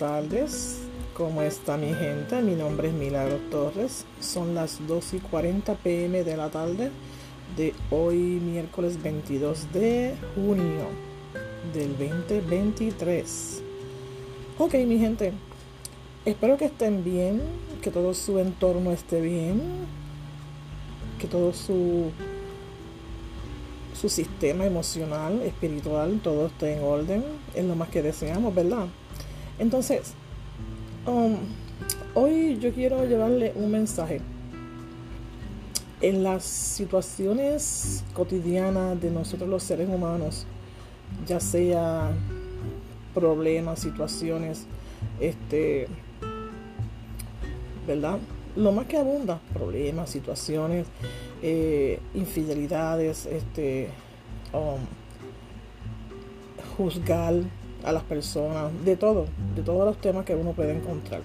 Tardes. ¿Cómo está mi gente? Mi nombre es Milagro Torres. Son las 2 y 40 pm de la tarde de hoy, miércoles 22 de junio del 2023. Ok, mi gente. Espero que estén bien, que todo su entorno esté bien, que todo su su sistema emocional, espiritual, todo esté en orden, es lo más que deseamos, ¿verdad? Entonces, um, hoy yo quiero llevarle un mensaje. En las situaciones cotidianas de nosotros los seres humanos, ya sea problemas, situaciones, este, ¿verdad? Lo más que abunda, problemas, situaciones, eh, infidelidades, este, um, juzgar a las personas, de todo, de todos los temas que uno puede encontrar.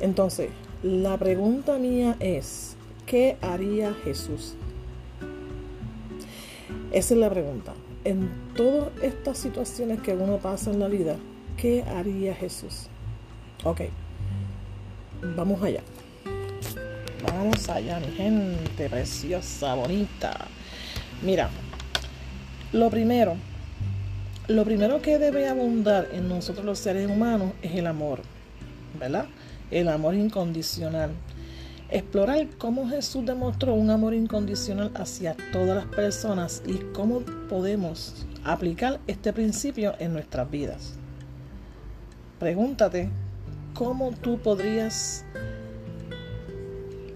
Entonces, la pregunta mía es, ¿qué haría Jesús? Esa es la pregunta. En todas estas situaciones que uno pasa en la vida, ¿qué haría Jesús? Ok, vamos allá. Vamos allá, mi gente preciosa, bonita. Mira, lo primero, lo primero que debe abundar en nosotros los seres humanos es el amor, ¿verdad? El amor incondicional. Explorar cómo Jesús demostró un amor incondicional hacia todas las personas y cómo podemos aplicar este principio en nuestras vidas. Pregúntate cómo tú podrías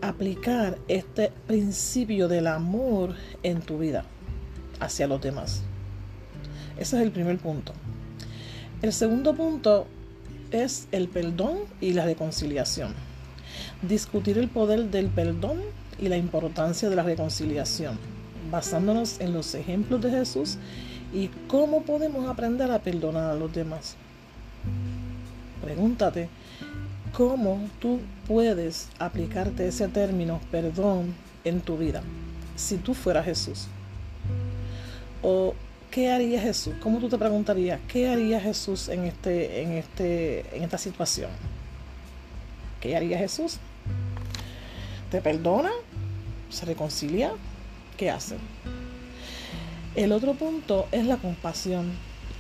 aplicar este principio del amor en tu vida hacia los demás. Ese es el primer punto. El segundo punto es el perdón y la reconciliación. Discutir el poder del perdón y la importancia de la reconciliación, basándonos en los ejemplos de Jesús y cómo podemos aprender a perdonar a los demás. Pregúntate, cómo tú puedes aplicarte ese término perdón en tu vida si tú fueras Jesús. O qué haría Jesús? ¿Cómo tú te preguntarías qué haría Jesús en este en este en esta situación? ¿Qué haría Jesús? ¿Te perdona? ¿Se reconcilia? ¿Qué hace? El otro punto es la compasión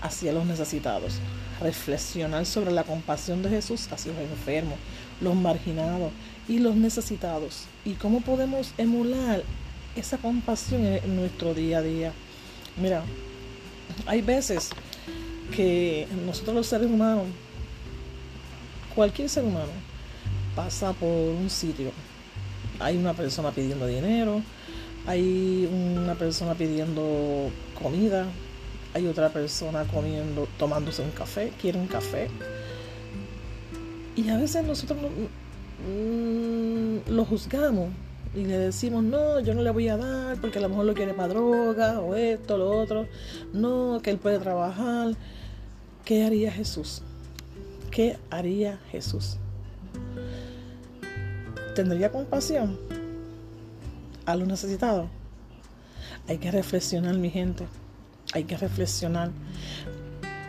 hacia los necesitados reflexionar sobre la compasión de Jesús hacia los enfermos, los marginados y los necesitados y cómo podemos emular esa compasión en nuestro día a día. Mira, hay veces que nosotros los seres humanos, cualquier ser humano, pasa por un sitio. Hay una persona pidiendo dinero, hay una persona pidiendo comida, hay otra persona comiendo, tomándose un café, quiere un café. Y a veces nosotros mm, lo juzgamos y le decimos, no, yo no le voy a dar porque a lo mejor lo quiere para droga o esto, lo otro. No, que él puede trabajar. ¿Qué haría Jesús? ¿Qué haría Jesús? ¿Tendría compasión a los necesitados? Hay que reflexionar, mi gente hay que reflexionar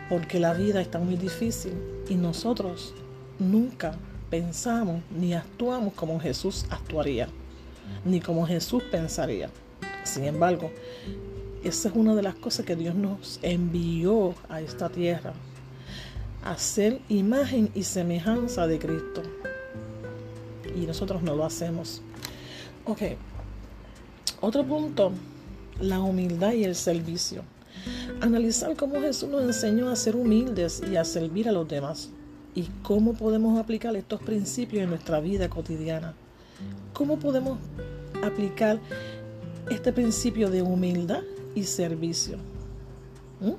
porque la vida está muy difícil y nosotros nunca pensamos ni actuamos como Jesús actuaría, ni como Jesús pensaría. Sin embargo, esa es una de las cosas que Dios nos envió a esta tierra, a ser imagen y semejanza de Cristo. Y nosotros no lo hacemos. Ok, otro punto, la humildad y el servicio. Analizar cómo Jesús nos enseñó a ser humildes y a servir a los demás. Y cómo podemos aplicar estos principios en nuestra vida cotidiana. ¿Cómo podemos aplicar este principio de humildad y servicio? ¿Mm?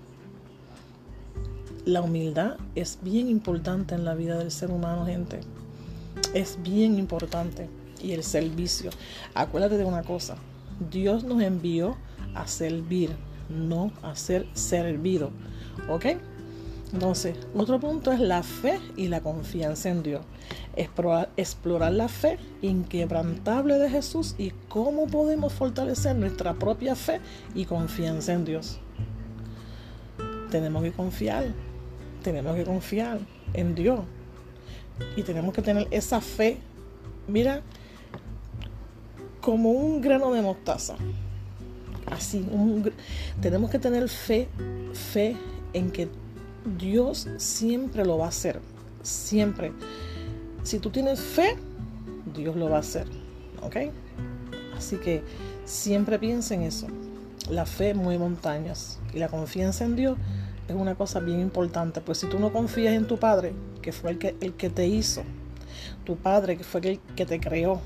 La humildad es bien importante en la vida del ser humano, gente. Es bien importante. Y el servicio. Acuérdate de una cosa. Dios nos envió a servir no a ser servido. ¿Ok? Entonces, otro punto es la fe y la confianza en Dios. Explorar, la fe inquebrantable de Jesús y cómo podemos fortalecer nuestra propia fe y confianza en Dios. Tenemos que confiar, tenemos que confiar en Dios y tenemos que tener esa fe, mira, como un grano de mostaza. Así, tenemos que tener fe, fe en que Dios siempre lo va a hacer, siempre. Si tú tienes fe, Dios lo va a hacer, ¿ok? Así que siempre piensa en eso. La fe mueve montañas y la confianza en Dios es una cosa bien importante. Pues si tú no confías en tu Padre, que fue el que, el que te hizo, tu Padre que fue el que te creó,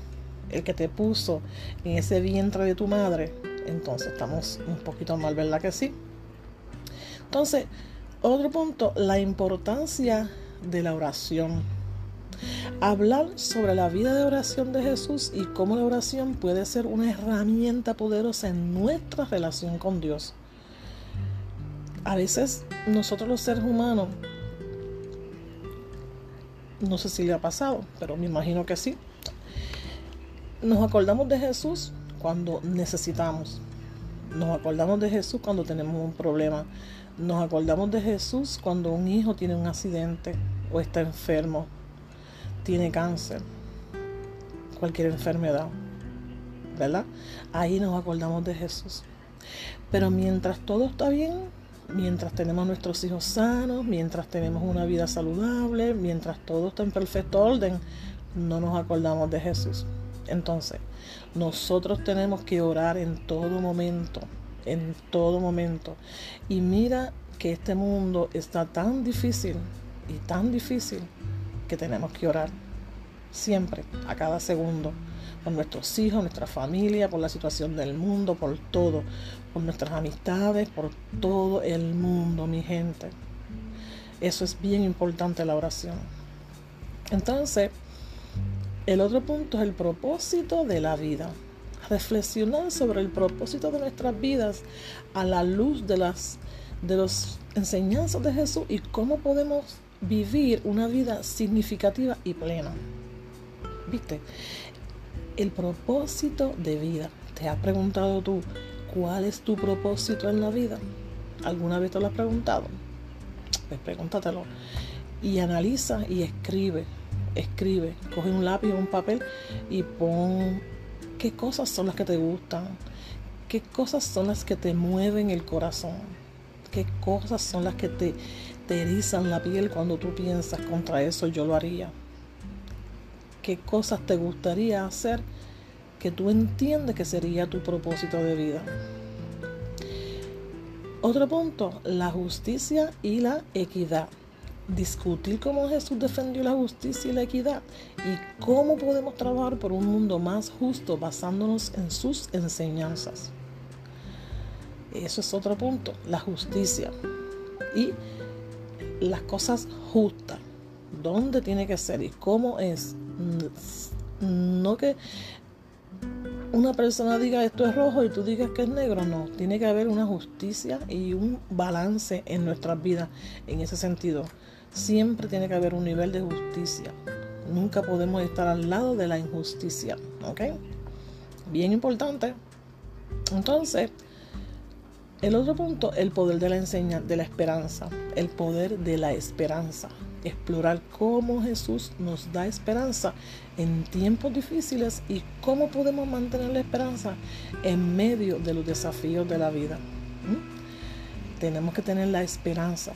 el que te puso en ese vientre de tu madre, entonces estamos un poquito mal, ¿verdad que sí? Entonces, otro punto, la importancia de la oración. Hablar sobre la vida de oración de Jesús y cómo la oración puede ser una herramienta poderosa en nuestra relación con Dios. A veces nosotros los seres humanos, no sé si le ha pasado, pero me imagino que sí, nos acordamos de Jesús cuando necesitamos. Nos acordamos de Jesús cuando tenemos un problema. Nos acordamos de Jesús cuando un hijo tiene un accidente o está enfermo, tiene cáncer, cualquier enfermedad. ¿Verdad? Ahí nos acordamos de Jesús. Pero mientras todo está bien, mientras tenemos nuestros hijos sanos, mientras tenemos una vida saludable, mientras todo está en perfecto orden, no nos acordamos de Jesús. Entonces, nosotros tenemos que orar en todo momento, en todo momento. Y mira que este mundo está tan difícil y tan difícil que tenemos que orar siempre, a cada segundo, por nuestros hijos, nuestra familia, por la situación del mundo, por todo, por nuestras amistades, por todo el mundo, mi gente. Eso es bien importante la oración. Entonces, el otro punto es el propósito de la vida. Reflexionar sobre el propósito de nuestras vidas a la luz de las de las enseñanzas de Jesús y cómo podemos vivir una vida significativa y plena. ¿Viste? El propósito de vida. ¿Te has preguntado tú cuál es tu propósito en la vida? ¿Alguna vez te lo has preguntado? Pues pregúntatelo. Y analiza y escribe escribe, coge un lápiz o un papel y pon qué cosas son las que te gustan, qué cosas son las que te mueven el corazón, qué cosas son las que te, erizan la piel cuando tú piensas contra eso yo lo haría, qué cosas te gustaría hacer que tú entiendes que sería tu propósito de vida. Otro punto, la justicia y la equidad discutir cómo Jesús defendió la justicia y la equidad y cómo podemos trabajar por un mundo más justo basándonos en sus enseñanzas. Eso es otro punto, la justicia y las cosas justas, dónde tiene que ser y cómo es. No que una persona diga esto es rojo y tú digas que es negro, no, tiene que haber una justicia y un balance en nuestras vidas en ese sentido. Siempre tiene que haber un nivel de justicia. Nunca podemos estar al lado de la injusticia. ¿Ok? Bien importante. Entonces, el otro punto, el poder de la enseñanza, de la esperanza. El poder de la esperanza. Explorar cómo Jesús nos da esperanza en tiempos difíciles y cómo podemos mantener la esperanza en medio de los desafíos de la vida. ¿Mm? Tenemos que tener la esperanza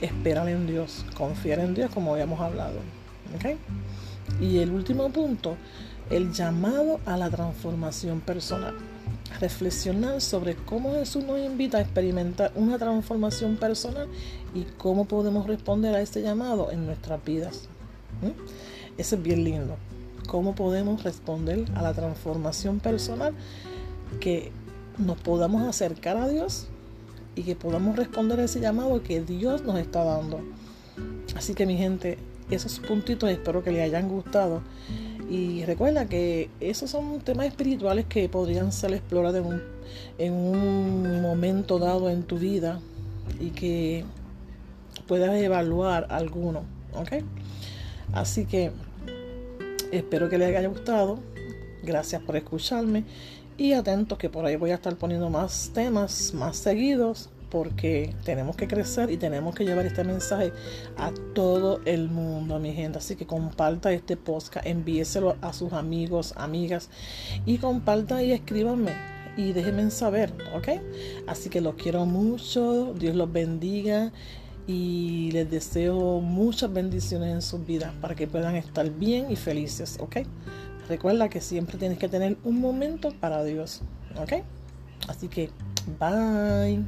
esperar en Dios, confiar en Dios como habíamos hablado. Y el último punto, el llamado a la transformación personal. Reflexionar sobre cómo Jesús nos invita a experimentar una transformación personal y cómo podemos responder a este llamado en nuestras vidas. Eso es bien lindo. Cómo podemos responder a la transformación personal que nos podamos acercar a Dios y que podamos responder a ese llamado que Dios nos está dando. Así que mi gente, esos puntitos espero que les hayan gustado. Y recuerda que esos son temas espirituales que podrían ser explorados en un, en un momento dado en tu vida y que puedas evaluar alguno. ¿Ok? Así que espero que les haya gustado. Gracias por escucharme y atentos que por ahí voy a estar poniendo más temas más seguidos porque tenemos que crecer y tenemos que llevar este mensaje a todo el mundo, mi gente. Así que comparta este podcast, envíeselo a sus amigos, amigas y comparta y escríbanme y déjenme saber, ¿ok? Así que los quiero mucho, Dios los bendiga y les deseo muchas bendiciones en sus vidas para que puedan estar bien y felices, ¿ok? Recuerda que siempre tienes que tener un momento para Dios, ¿ok? Así que, bye.